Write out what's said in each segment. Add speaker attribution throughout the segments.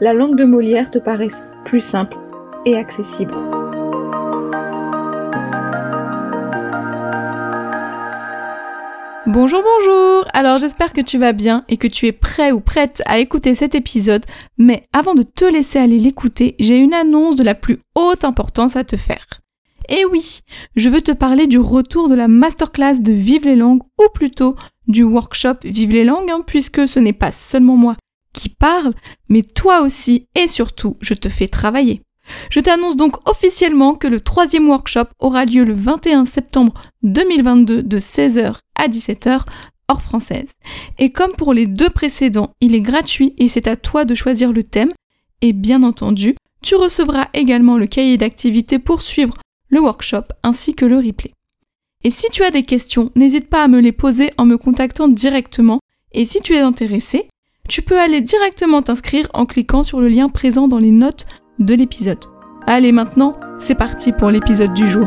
Speaker 1: la langue de Molière te paraisse plus simple et accessible.
Speaker 2: Bonjour, bonjour Alors j'espère que tu vas bien et que tu es prêt ou prête à écouter cet épisode, mais avant de te laisser aller l'écouter, j'ai une annonce de la plus haute importance à te faire. Et oui, je veux te parler du retour de la masterclass de Vive les langues, ou plutôt du workshop Vive les langues, hein, puisque ce n'est pas seulement moi qui parle, mais toi aussi et surtout, je te fais travailler. Je t'annonce donc officiellement que le troisième workshop aura lieu le 21 septembre 2022 de 16h à 17h hors française. Et comme pour les deux précédents, il est gratuit et c'est à toi de choisir le thème. Et bien entendu, tu recevras également le cahier d'activité pour suivre le workshop ainsi que le replay. Et si tu as des questions, n'hésite pas à me les poser en me contactant directement. Et si tu es intéressé, tu peux aller directement t'inscrire en cliquant sur le lien présent dans les notes de l'épisode. Allez maintenant, c'est parti pour l'épisode du jour.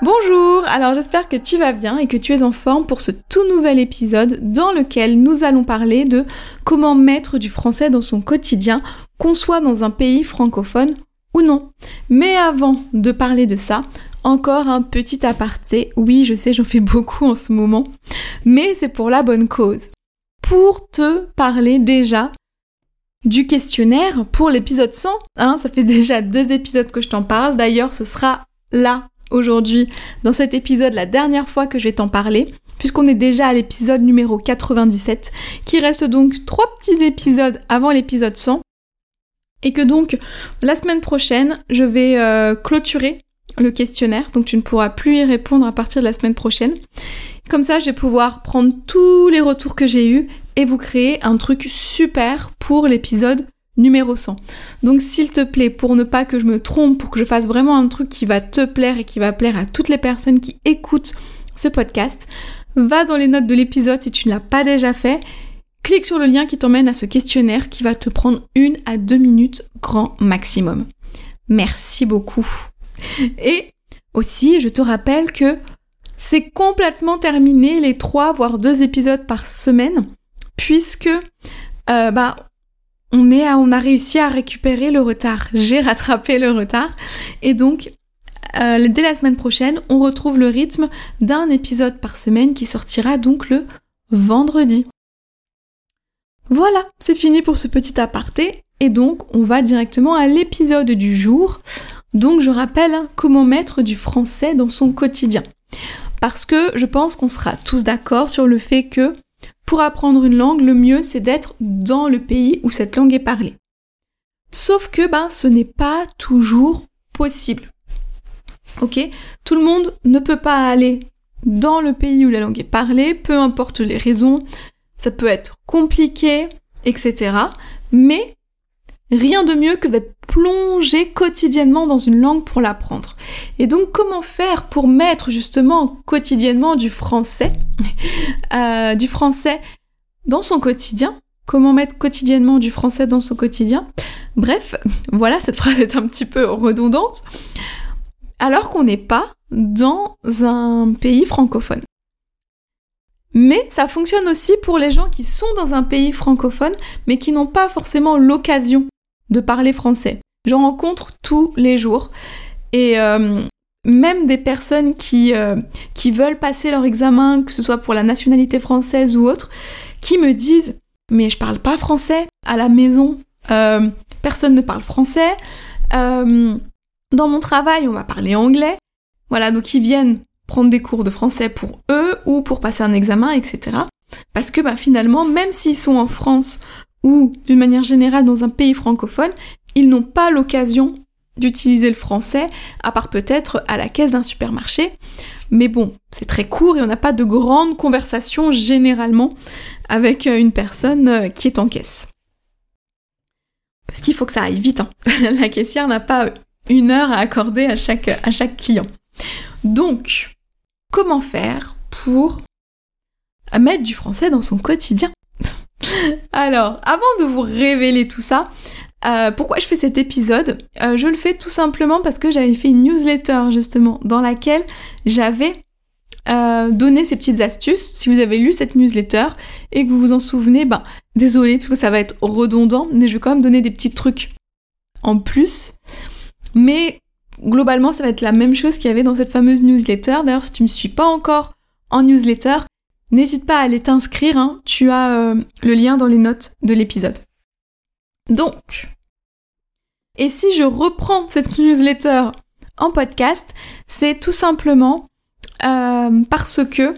Speaker 2: Bonjour, alors j'espère que tu vas bien et que tu es en forme pour ce tout nouvel épisode dans lequel nous allons parler de comment mettre du français dans son quotidien, qu'on soit dans un pays francophone ou non. Mais avant de parler de ça, encore un petit aparté. Oui, je sais, j'en fais beaucoup en ce moment, mais c'est pour la bonne cause. Pour te parler déjà du questionnaire pour l'épisode 100, hein, ça fait déjà deux épisodes que je t'en parle. D'ailleurs, ce sera là aujourd'hui, dans cet épisode, la dernière fois que je vais t'en parler, puisqu'on est déjà à l'épisode numéro 97, qui reste donc trois petits épisodes avant l'épisode 100. Et que donc, la semaine prochaine, je vais euh, clôturer le questionnaire, donc tu ne pourras plus y répondre à partir de la semaine prochaine. Comme ça, je vais pouvoir prendre tous les retours que j'ai eus et vous créer un truc super pour l'épisode numéro 100. Donc s'il te plaît, pour ne pas que je me trompe, pour que je fasse vraiment un truc qui va te plaire et qui va plaire à toutes les personnes qui écoutent ce podcast, va dans les notes de l'épisode si tu ne l'as pas déjà fait. Clique sur le lien qui t'emmène à ce questionnaire qui va te prendre une à deux minutes grand maximum. Merci beaucoup. Et aussi, je te rappelle que c'est complètement terminé les trois voire deux épisodes par semaine, puisque euh, bah, on, a réussi à récupérer le retard. J'ai rattrapé le retard. Et donc, euh, dès la semaine prochaine, on retrouve le rythme d'un épisode par semaine qui sortira donc le vendredi. Voilà, c'est fini pour ce petit aparté. Et donc, on va directement à l'épisode du jour. Donc je rappelle comment mettre du français dans son quotidien. Parce que je pense qu'on sera tous d'accord sur le fait que pour apprendre une langue, le mieux c'est d'être dans le pays où cette langue est parlée. Sauf que ben, ce n'est pas toujours possible. Ok? Tout le monde ne peut pas aller dans le pays où la langue est parlée, peu importe les raisons, ça peut être compliqué, etc. Mais Rien de mieux que d'être plongé quotidiennement dans une langue pour l'apprendre. Et donc comment faire pour mettre justement quotidiennement du français, euh, du français dans son quotidien? Comment mettre quotidiennement du français dans son quotidien? Bref, voilà, cette phrase est un petit peu redondante. Alors qu'on n'est pas dans un pays francophone. Mais ça fonctionne aussi pour les gens qui sont dans un pays francophone, mais qui n'ont pas forcément l'occasion de parler français. J'en rencontre tous les jours. Et euh, même des personnes qui, euh, qui veulent passer leur examen, que ce soit pour la nationalité française ou autre, qui me disent mais je parle pas français à la maison, euh, personne ne parle français, dans mon travail on va parler anglais, voilà donc ils viennent prendre des cours de français pour eux ou pour passer un examen, etc. Parce que bah, finalement, même s'ils sont en France ou d'une manière générale dans un pays francophone, ils n'ont pas l'occasion d'utiliser le français, à part peut-être à la caisse d'un supermarché. Mais bon, c'est très court et on n'a pas de grandes conversations généralement avec euh, une personne euh, qui est en caisse. Parce qu'il faut que ça aille vite. Hein. la caissière n'a pas une heure à accorder à chaque, à chaque client. Donc, comment faire pour mettre du français dans son quotidien? Alors, avant de vous révéler tout ça, euh, pourquoi je fais cet épisode euh, Je le fais tout simplement parce que j'avais fait une newsletter justement dans laquelle j'avais euh, donné ces petites astuces. Si vous avez lu cette newsletter et que vous vous en souvenez, ben désolé parce que ça va être redondant, mais je vais quand même donner des petits trucs en plus. Mais globalement, ça va être la même chose qu'il y avait dans cette fameuse newsletter. D'ailleurs, si tu ne me suis pas encore en newsletter, n'hésite pas à aller t'inscrire. Hein. Tu as le lien dans les notes de l'épisode. Donc, et si je reprends cette newsletter en podcast, c'est tout simplement euh, parce que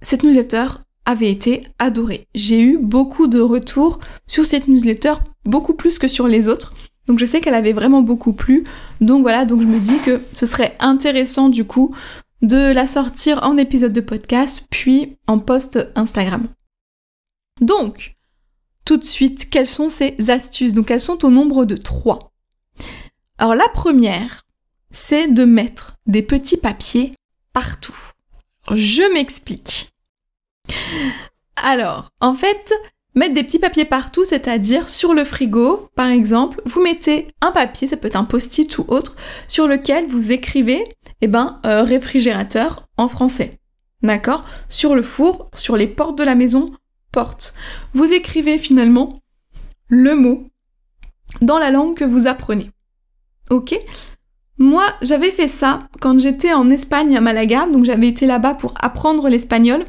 Speaker 2: cette newsletter avait été adorée. J'ai eu beaucoup de retours sur cette newsletter, beaucoup plus que sur les autres. Donc je sais qu'elle avait vraiment beaucoup plu. Donc voilà, donc je me dis que ce serait intéressant du coup de la sortir en épisode de podcast, puis en post Instagram. Donc, tout de suite, quelles sont ces astuces? Donc elles sont au nombre de trois. Alors la première, c'est de mettre des petits papiers partout. Je m'explique. Alors, en fait, mettre des petits papiers partout, c'est-à-dire sur le frigo, par exemple, vous mettez un papier, ça peut être un post-it ou autre, sur lequel vous écrivez, eh ben, euh, réfrigérateur en français. D'accord? Sur le four, sur les portes de la maison, porte. Vous écrivez finalement le mot dans la langue que vous apprenez. Ok? Moi, j'avais fait ça quand j'étais en Espagne à Malaga, donc j'avais été là-bas pour apprendre l'espagnol,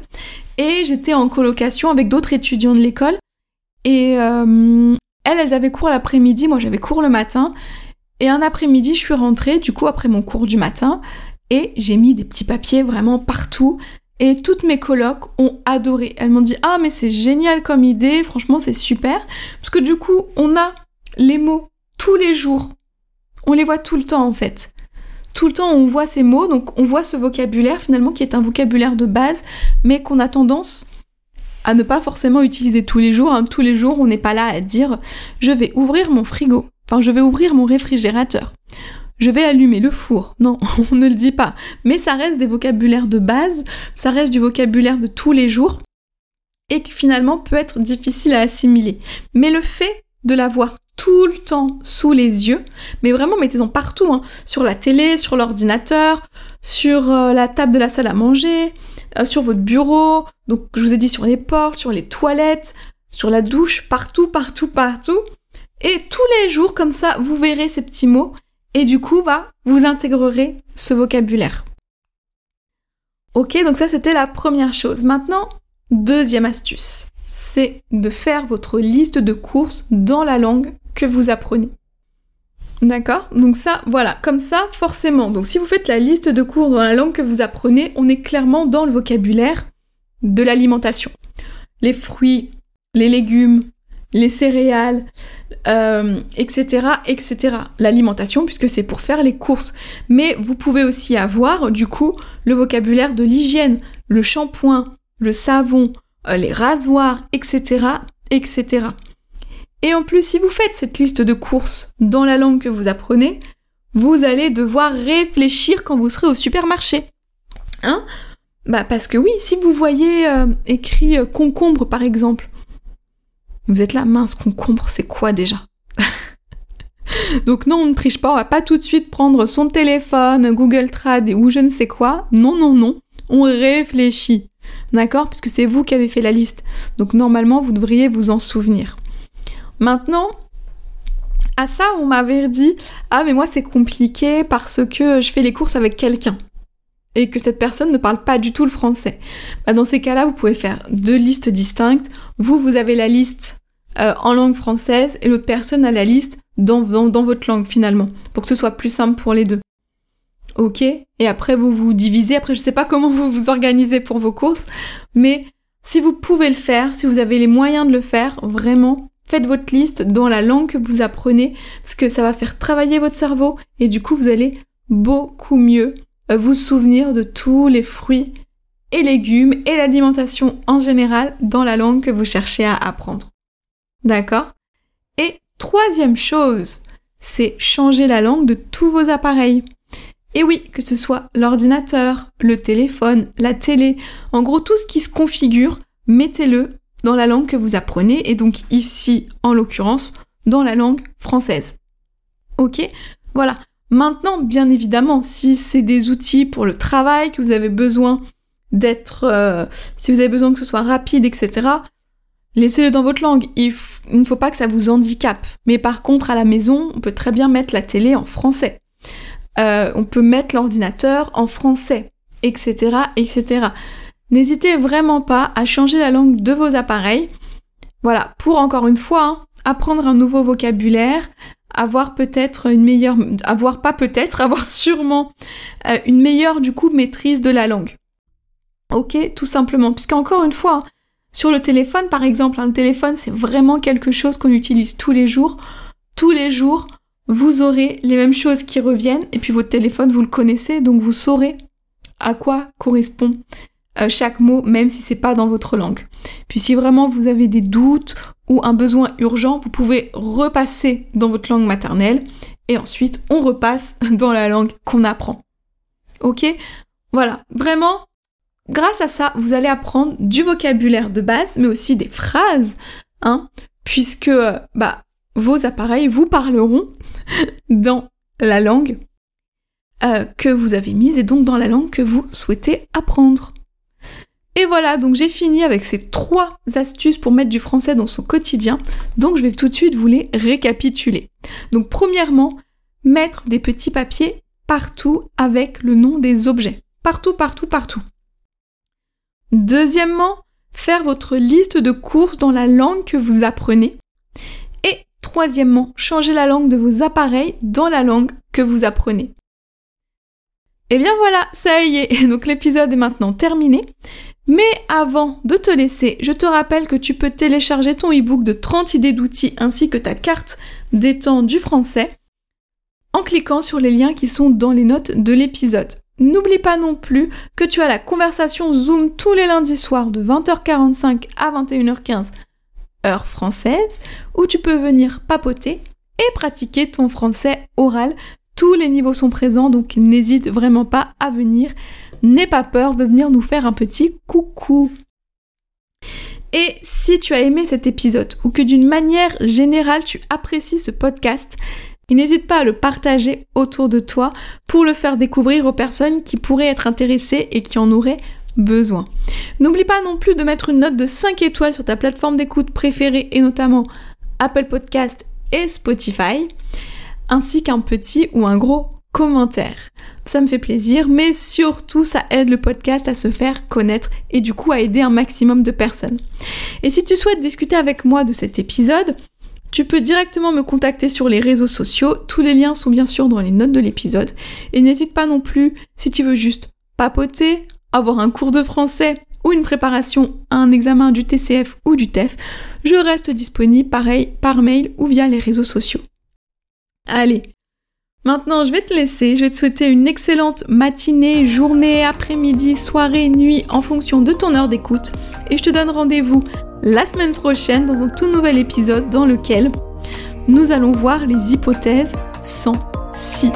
Speaker 2: et j'étais en colocation avec d'autres étudiants de l'école, et euh, elles, elles avaient cours l'après-midi, moi j'avais cours le matin, et un après-midi, je suis rentrée, du coup, après mon cours du matin, et j'ai mis des petits papiers vraiment partout, et toutes mes colocs ont adoré. Elles m'ont dit Ah, mais c'est génial comme idée, franchement, c'est super. Parce que du coup, on a les mots tous les jours. On les voit tout le temps en fait. Tout le temps, on voit ces mots, donc on voit ce vocabulaire finalement qui est un vocabulaire de base, mais qu'on a tendance à ne pas forcément utiliser tous les jours. Hein. Tous les jours, on n'est pas là à dire Je vais ouvrir mon frigo. Enfin, je vais ouvrir mon réfrigérateur je vais allumer le four. Non, on ne le dit pas. Mais ça reste des vocabulaires de base, ça reste du vocabulaire de tous les jours et qui finalement peut être difficile à assimiler. Mais le fait de l'avoir tout le temps sous les yeux, mais vraiment mettez-en partout, hein, sur la télé, sur l'ordinateur, sur euh, la table de la salle à manger, euh, sur votre bureau, donc je vous ai dit sur les portes, sur les toilettes, sur la douche, partout, partout, partout. Et tous les jours, comme ça, vous verrez ces petits mots et du coup, bah, vous intégrerez ce vocabulaire. Ok, donc ça c'était la première chose. Maintenant, deuxième astuce, c'est de faire votre liste de courses dans la langue que vous apprenez. D'accord? Donc ça, voilà, comme ça, forcément. Donc si vous faites la liste de cours dans la langue que vous apprenez, on est clairement dans le vocabulaire de l'alimentation. Les fruits, les légumes, les céréales, etc., euh, etc. L'alimentation, puisque c'est pour faire les courses. Mais vous pouvez aussi avoir, du coup, le vocabulaire de l'hygiène, le shampoing, le savon, euh, les rasoirs, etc., etc. Et en plus, si vous faites cette liste de courses dans la langue que vous apprenez, vous allez devoir réfléchir quand vous serez au supermarché. Hein? Bah parce que oui, si vous voyez euh, écrit concombre par exemple, vous êtes là, mince, concombre, c'est quoi déjà Donc non, on ne triche pas, on va pas tout de suite prendre son téléphone, Google Trad ou je ne sais quoi. Non, non, non, on réfléchit. D'accord? Puisque c'est vous qui avez fait la liste. Donc normalement, vous devriez vous en souvenir. Maintenant, À ça, on m'avait dit Ah, mais moi c'est compliqué parce que je fais les courses avec quelqu'un et que cette personne ne parle pas du tout le français. Bah, dans ces cas-là, vous pouvez faire deux listes distinctes. Vous, vous avez la liste euh, en langue française et l'autre personne a la liste dans, dans, votre langue finalement, pour que ce soit plus simple pour les deux. Ok? Et après, vous vous divisez. Après, je sais pas comment vous vous organisez pour vos courses, mais si vous pouvez le faire, si vous avez les moyens de le faire, vraiment, faites votre liste dans la langue que vous apprenez, parce que ça va faire travailler votre cerveau et du coup, vous allez beaucoup mieux vous souvenir de tous les fruits et légumes et l'alimentation en général dans la langue que vous cherchez à apprendre. D'accord? Et troisième chose, c'est changer la langue de tous vos appareils. Et oui, que ce soit l'ordinateur, le téléphone, la télé, en gros tout ce qui se configure, mettez-le dans la langue que vous apprenez et donc ici, en l'occurrence, dans la langue française. Ok? Voilà. Maintenant, bien évidemment, si c'est des outils pour le travail, que vous avez besoin d'être... Euh, si vous avez besoin que ce soit rapide, etc., laissez-le dans votre langue. Il, ne faut pas que ça vous handicape. Mais par contre, à la maison, on peut très bien mettre la télé en français. Euh, on peut mettre l'ordinateur en français, etc., etc. N'hésitez vraiment pas à changer la langue de vos appareils. Voilà, pour encore une fois, hein, apprendre un nouveau vocabulaire, avoir peut-être une meilleure, avoir pas peut-être, avoir sûrement euh, une meilleure du coup maîtrise de la langue. Ok, tout simplement, puisqu'encore une fois, sur le téléphone par exemple, un téléphone c'est vraiment quelque chose qu'on utilise tous les jours. Tous les jours, vous aurez les mêmes choses qui reviennent et puis votre téléphone vous le connaissez donc vous saurez à quoi correspond chaque mot, même si c'est pas dans votre langue. Puis si vraiment vous avez des doutes ou un besoin urgent, vous pouvez repasser dans votre langue maternelle et ensuite on repasse dans la langue qu'on apprend. Ok? Voilà, vraiment, grâce à ça, vous allez apprendre du vocabulaire de base, mais aussi des phrases, hein, puisque euh, bah, vos appareils vous parleront dans la langue euh, que vous avez mise et donc dans la langue que vous souhaitez apprendre. Et voilà, donc j'ai fini avec ces trois astuces pour mettre du français dans son quotidien. Donc je vais tout de suite vous les récapituler. Donc premièrement, mettre des petits papiers partout avec le nom des objets. Partout, partout, partout. Deuxièmement, faire votre liste de courses dans la langue que vous apprenez. Et troisièmement, changer la langue de vos appareils dans la langue que vous apprenez. Et bien voilà, ça y est, donc l'épisode est maintenant terminé. Mais avant de te laisser, je te rappelle que tu peux télécharger ton e-book de 30 idées d'outils ainsi que ta carte des temps du français en cliquant sur les liens qui sont dans les notes de l'épisode. N'oublie pas non plus que tu as la conversation Zoom tous les lundis soirs de 20h45 à 21h15 heure française où tu peux venir papoter et pratiquer ton français oral. Tous les niveaux sont présents donc n'hésite vraiment pas à venir n'aie pas peur de venir nous faire un petit coucou. Et si tu as aimé cet épisode ou que d'une manière générale tu apprécies ce podcast, n'hésite pas à le partager autour de toi pour le faire découvrir aux personnes qui pourraient être intéressées et qui en auraient besoin. N'oublie pas non plus de mettre une note de 5 étoiles sur ta plateforme d'écoute préférée et notamment Apple Podcast et Spotify, ainsi qu'un petit ou un gros commentaire. Ça me fait plaisir, mais surtout ça aide le podcast à se faire connaître et du coup à aider un maximum de personnes. Et si tu souhaites discuter avec moi de cet épisode, tu peux directement me contacter sur les réseaux sociaux, tous les liens sont bien sûr dans les notes de l'épisode. Et n'hésite pas non plus, si tu veux juste papoter, avoir un cours de français ou une préparation à un examen du TCF ou du TEF, je reste disponible pareil par mail ou via les réseaux sociaux. Allez, Maintenant, je vais te laisser. Je vais te souhaiter une excellente matinée, journée, après-midi, soirée, nuit en fonction de ton heure d'écoute. Et je te donne rendez-vous la semaine prochaine dans un tout nouvel épisode dans lequel nous allons voir les hypothèses sans si.